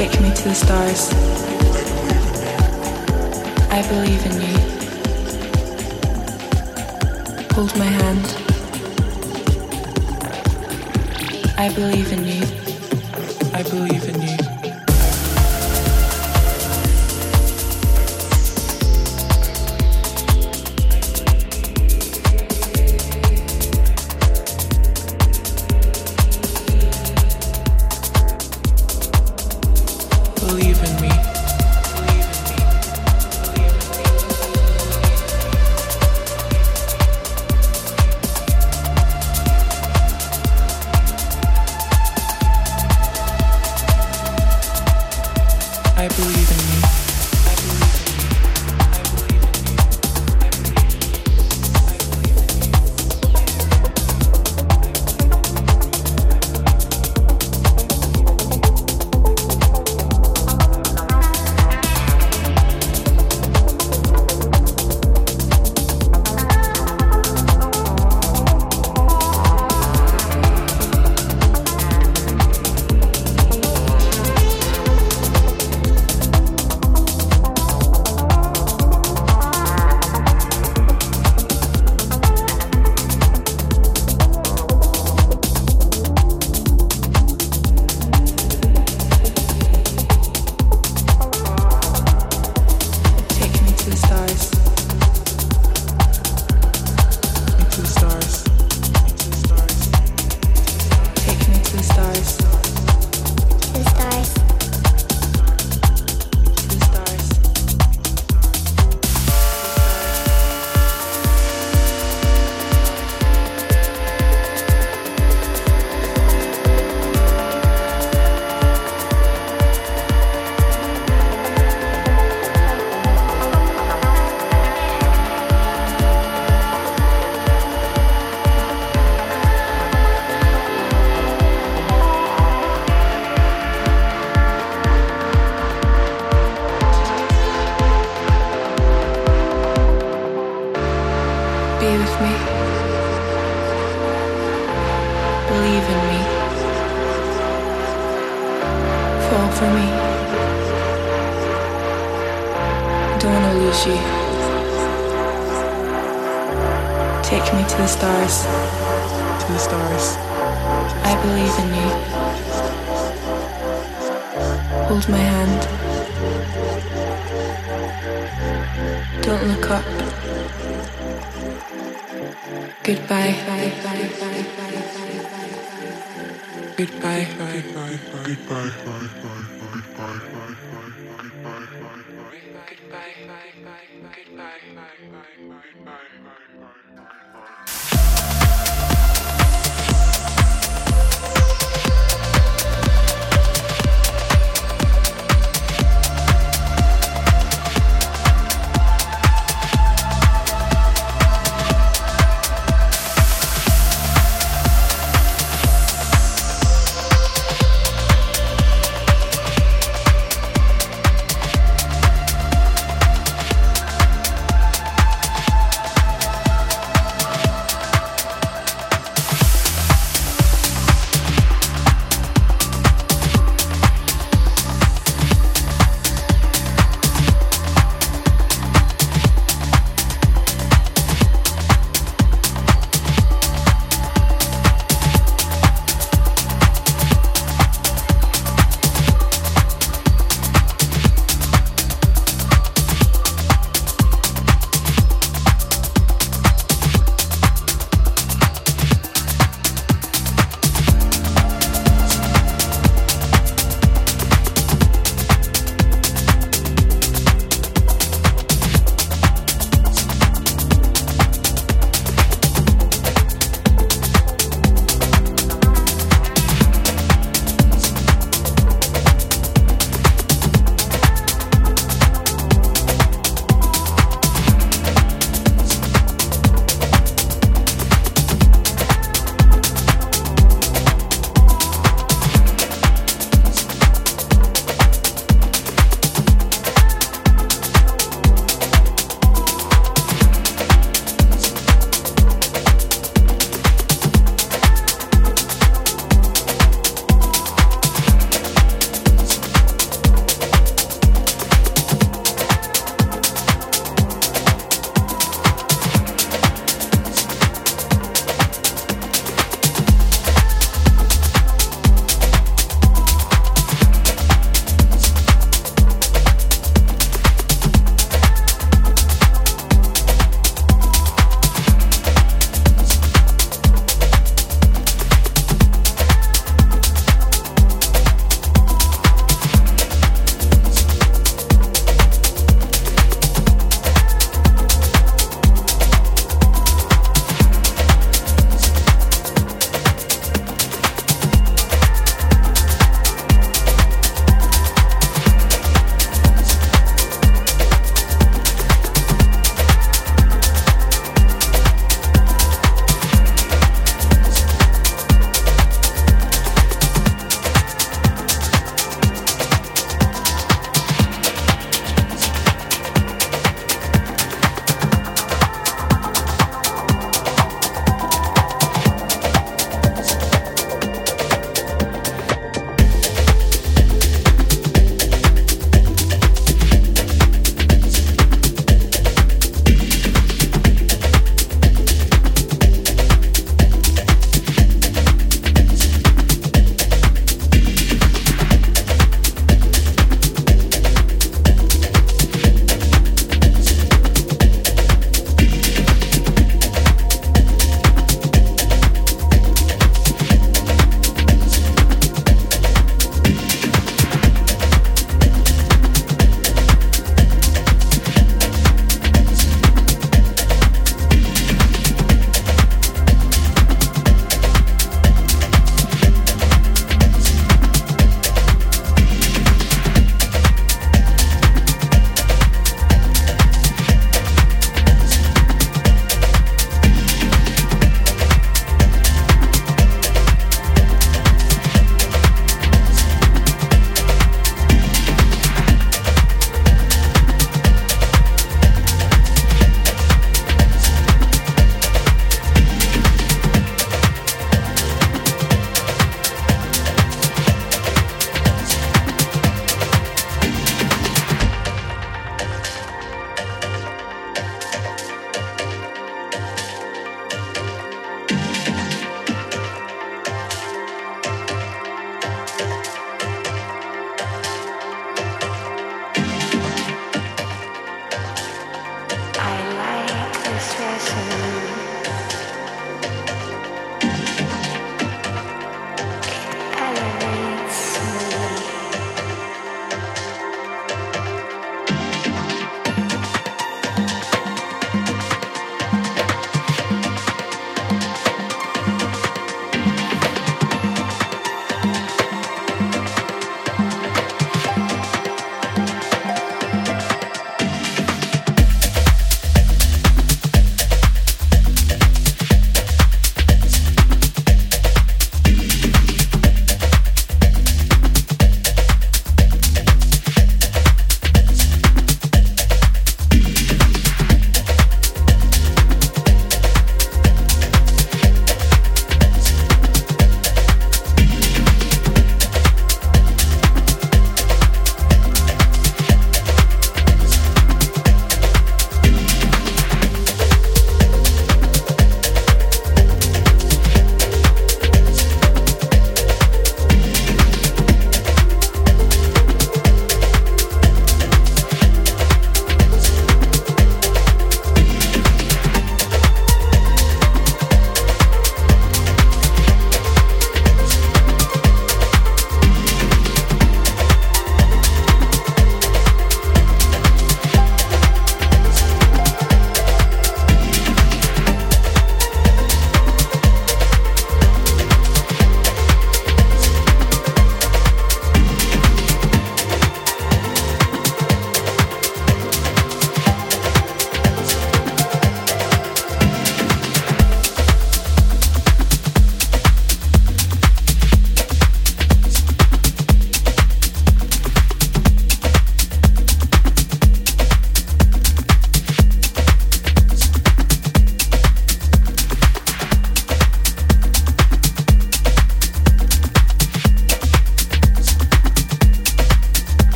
Take me to the stars. I believe in you. Hold my hand. I believe in you. I believe in you. Don't look up. Goodbye. Goodbye. Goodbye. Goodbye.